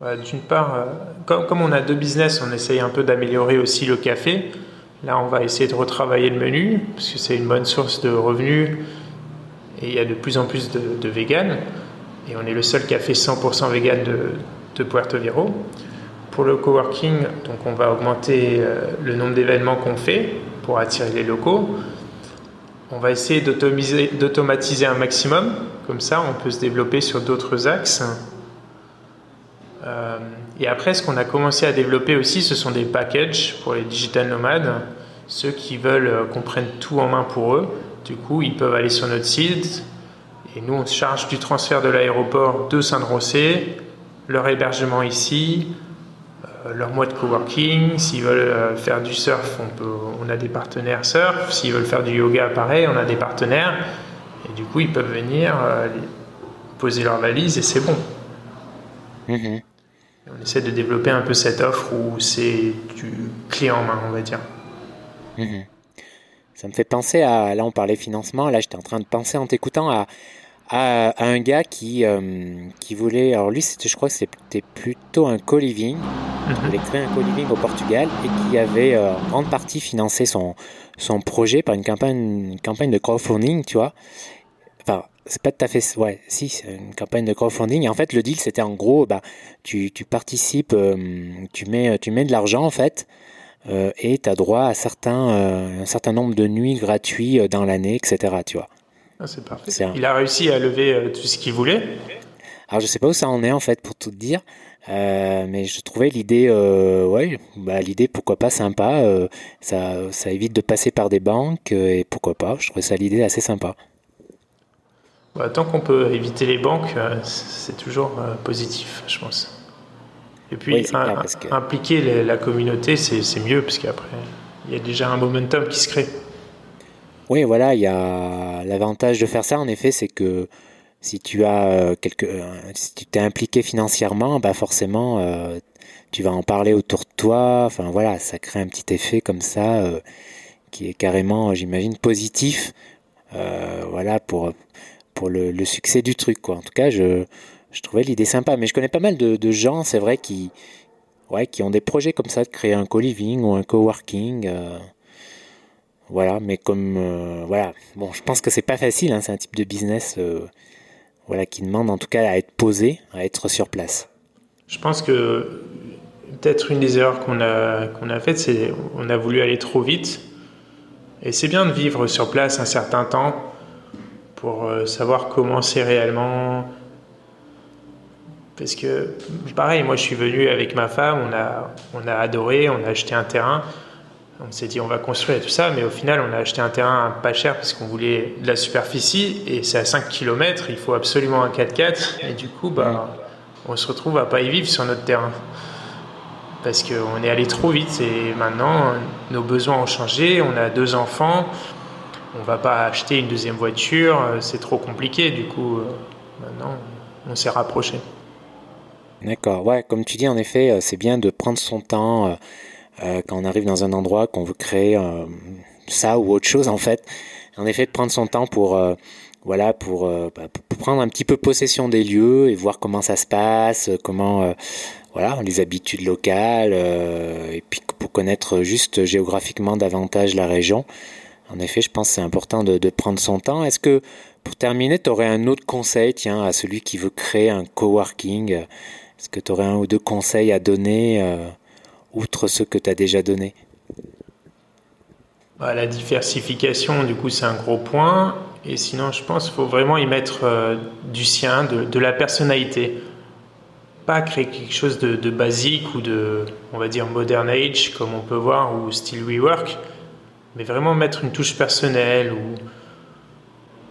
Speaker 3: D'une part, comme, on a deux business, on essaye un peu d'améliorer aussi le café. Là, on va essayer de retravailler le menu, parce que c'est une bonne source de revenus. Et il y a de plus en plus de, de. Et on est le seul café 100% vegan de, de Puerto Viejo. Pour le coworking, donc on va augmenter euh, le nombre d'événements qu'on fait pour attirer les locaux. On va essayer d'automatiser un maximum, comme ça on peut se développer sur d'autres axes. Euh, et après, ce qu'on a commencé à développer aussi, ce sont des packages pour les digital nomades, ceux qui veulent euh, qu'on prenne tout en main pour eux. Du coup, ils peuvent aller sur notre site et nous, on se charge du transfert de l'aéroport de Saint-Rosé, leur hébergement ici, leur mois de coworking. S'ils veulent euh, faire du surf, on, peut, on a des partenaires surf. S'ils veulent faire du yoga, pareil, on a des partenaires. Et du coup, ils peuvent venir euh, poser leur valise et c'est bon. Mhm. On essaie de développer un peu cette offre où c'est du clé en main, on va dire.
Speaker 2: Mhm. Ça me fait penser à, là on parlait financement, là j'étais en train de penser en t'écoutant à, à, un gars qui, euh, qui voulait, alors lui je crois que c'était plutôt un co-living, il mhm. voulait créer un co-living au Portugal et qui avait euh, en grande partie financé son, son projet par une campagne, une campagne de crowdfunding, tu vois. Enfin, c'est pas tout à fait, ouais, si, c'est une campagne de crowdfunding. Et en fait, le deal, c'était en gros, bah, tu, tu participes, euh, tu, mets, tu mets de l'argent en fait. et tu as droit à certains, un certain nombre de nuits gratuits dans l'année, etc. Tu vois.
Speaker 3: Ah, c'est parfait. Il a réussi à lever euh, tout ce qu'il voulait.
Speaker 2: Alors je sais pas où ça en est en fait pour tout dire, euh, mais je trouvais l'idée, euh, ouais, bah, l'idée pourquoi pas sympa. ça, ça évite de passer par des banques et pourquoi pas. Je trouvais ça l'idée assez sympa.
Speaker 3: Bah, tant qu'on peut éviter les banques, c'est toujours positif, je pense. Et puis impliquer la communauté, c'est mieux parce qu'après il y a déjà un momentum qui se crée.
Speaker 2: Oui, voilà, il y a l'avantage de faire ça, en effet, c'est que si tu as euh, quelque, euh, si tu t'es impliqué financièrement, bah forcément, euh, tu vas en parler autour de toi. Enfin voilà, ça crée un petit effet comme ça qui est carrément, j'imagine, positif. voilà pour pour le, succès du truc, quoi. En tout cas, je je trouvais l'idée sympa, mais je connais pas mal de, de gens, c'est vrai, qui ouais, qui ont des projets comme ça de créer un co-living ou un co-working. Voilà, mais comme euh, voilà, bon, je pense que c'est pas facile. Hein, c'est un type de business, euh, voilà, qui demande en tout cas à être posé, à être sur place.
Speaker 3: Je pense que peut-être une des erreurs qu'on a qu'on a faites, c'est on a voulu aller trop vite. Et c'est bien de vivre sur place un certain temps pour savoir comment c'est réellement. Parce que, pareil, moi je suis venu avec ma femme, on a, on a adoré, on a acheté un terrain. On s'est dit on va construire tout ça, mais au final on a acheté un terrain pas cher parce qu'on voulait de la superficie et c'est à 5 km, il faut absolument un 4x4 et du coup bah, on se retrouve à pas y vivre sur notre terrain. Parce qu'on est allé trop vite et maintenant nos besoins ont changé, on a deux enfants, on va pas acheter une deuxième voiture, c'est trop compliqué du coup euh, maintenant on s'est rapproché.
Speaker 2: D'accord, ouais, comme tu dis en effet, euh, c'est bien de prendre son temps euh, euh, quand on arrive dans un endroit, qu'on veut créer euh, ça ou autre chose en fait. En effet, de prendre son temps pour euh, voilà pour, bah, pour, prendre un petit peu possession des lieux et voir comment ça se passe, comment voilà les habitudes locales et puis pour connaître juste géographiquement davantage la région. En effet, je pense que c'est important de, de, prendre son temps. Est-ce que pour terminer, tu aurais un autre conseil tiens, à celui qui veut créer un coworking? Est-ce que tu aurais un ou deux conseils à donner euh, outre ceux que tu as déjà donnés
Speaker 3: bah, La diversification, du coup, c'est un gros point. Et sinon, je pense qu'il faut vraiment y mettre euh, du sien, de, la personnalité. Pas créer quelque chose de, basique ou de, on va dire, modern age, comme on peut voir, ou style rework, mais vraiment mettre une touche personnelle ou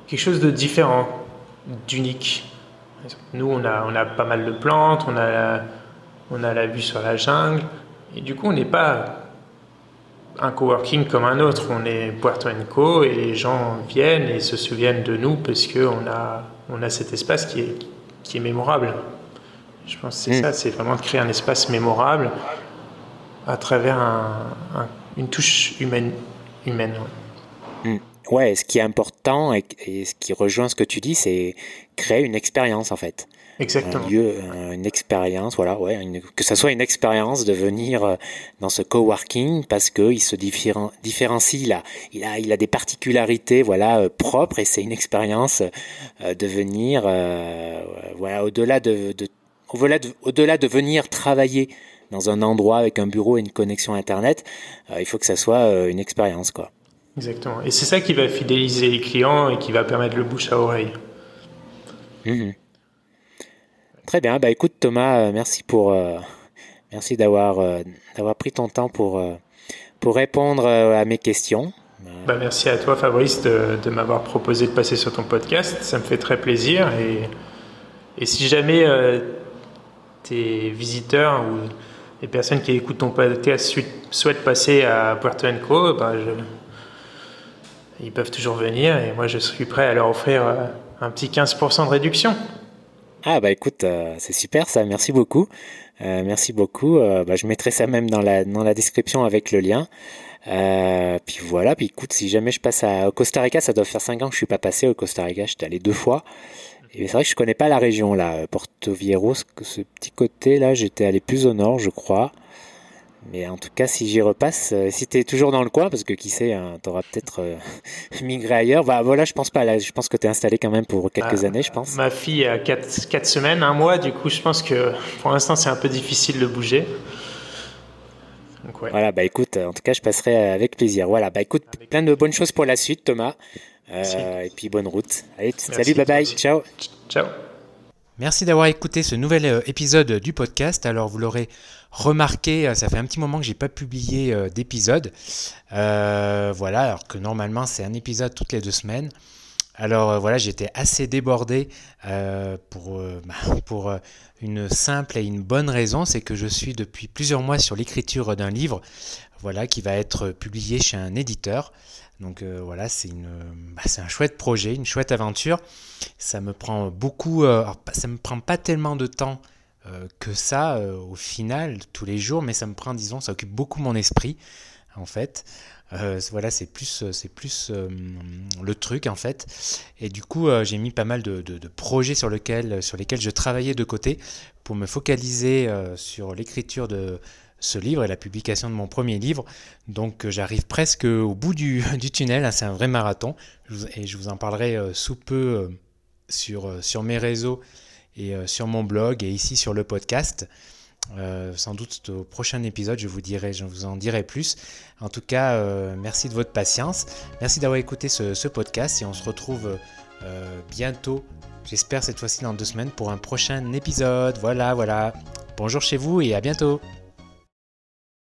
Speaker 3: quelque chose de différent, d'unique. Nous, on a, on a pas mal de plantes, on a, on a la vue sur la jungle, et du coup, on n'est pas un coworking comme un autre. On est Puerto Rico et les gens viennent et se souviennent de nous parce qu'on a, on a cet espace qui est, qui est mémorable. Je pense que c'est mmh. ça, c'est vraiment de créer un espace mémorable à travers un, un, une touche humaine. humaine
Speaker 2: ouais. Mmh. ouais. ce qui est important et, et, ce qui rejoint ce que tu dis, c'est créer une expérience en fait.
Speaker 3: Exactement.
Speaker 2: un lieu, une expérience, voilà, ouais, une, que ça soit une expérience de venir euh, dans ce coworking parce que il se différen, différencie, il a, il a, il a des particularités, voilà, euh, propres et c'est une expérience euh, de venir, euh, voilà, au-delà de, de au-delà de, au-delà de venir travailler dans un endroit avec un bureau et une connexion internet, il faut que ça soit une expérience, quoi.
Speaker 3: Exactement. Et c'est ça qui va fidéliser les clients et qui va permettre le bouche à oreille.
Speaker 2: Mmh. Très bien, bah écoute Thomas, euh, merci pour euh, merci d'avoir euh, d'avoir pris ton temps pour pour répondre à mes questions.
Speaker 3: Bah, merci à toi Fabrice de, de m'avoir proposé de passer sur ton podcast, ça me fait très plaisir et, et si jamais tes visiteurs ou les personnes qui écoutent ton podcast souhaitent passer à Puerto Rico, bah, ils peuvent toujours venir et moi je suis prêt à leur offrir un petit 15% de réduction.
Speaker 2: Ah bah écoute, euh, c'est super ça, merci beaucoup. Euh, merci beaucoup. Euh, bah, je mettrai ça même dans la, dans la description avec le lien. Euh, puis voilà, puis écoute, si jamais je passe à, au Costa Rica, ça doit faire 5 ans que je suis pas passé au Costa Rica, j'étais allé deux fois. Et c'est vrai que je connais pas la région là, Porto Viejo, ce, ce petit côté là, j'étais allé plus au nord, je crois. Mais en tout cas, si j'y repasse, euh, si tu es toujours dans le coin, parce que qui sait, hein, tu auras peut-être euh, migré ailleurs. Bah voilà, je pense pas. Là, je pense que tu es installé quand même pour quelques
Speaker 3: Ah,
Speaker 2: années, je pense.
Speaker 3: Ma fille a 4, 4 semaines, un mois, du coup, je pense que pour l'instant, c'est un peu difficile de bouger.
Speaker 2: Donc, ouais. Voilà, bah écoute, en tout cas, je passerai avec plaisir. Voilà, bah écoute, avec plein de bonnes choses pour la suite, Thomas. Euh, et puis bonne route. Allez,
Speaker 3: Merci,
Speaker 2: salut, bye bye,
Speaker 3: merci.
Speaker 2: ciao.
Speaker 3: Ciao.
Speaker 4: Merci d'avoir écouté ce nouvel euh, épisode du podcast. Alors vous l'aurez remarqué, euh, ça fait un petit moment que j'ai pas publié euh, d'épisode. Voilà, alors que normalement c'est un épisode toutes les deux semaines. Alors voilà, j'étais assez débordé pour, euh, pour une simple et une bonne raison, c'est que je suis depuis plusieurs mois sur l'écriture d'un livre, voilà, qui va être publié chez un éditeur. Donc euh, voilà, bah, c'est un chouette projet, une chouette aventure. Ça me prend beaucoup, euh, ça me prend pas tellement de temps euh, que ça au final tous les jours, mais ça me prend, disons, ça occupe beaucoup mon esprit en fait. Voilà, c'est plus, c'est plus le truc en fait. Et du coup, j'ai mis pas mal de, projets sur, lequel, sur lesquels je travaillais de côté pour me focaliser sur l'écriture de ce livre et la publication de mon premier livre. Donc euh, j'arrive presque au bout du, tunnel, hein, c'est un vrai marathon. Et je vous en parlerai euh, sous peu euh, sur, sur mes réseaux et sur mon blog et ici sur le podcast.
Speaker 2: sans doute au prochain épisode, je vous dirai, je vous en dirai plus. En tout cas, merci de votre patience. Merci d'avoir écouté ce, podcast et on se retrouve bientôt. J'espère cette fois-ci dans deux semaines pour un prochain épisode. Voilà, voilà. Bonjour chez vous et à bientôt.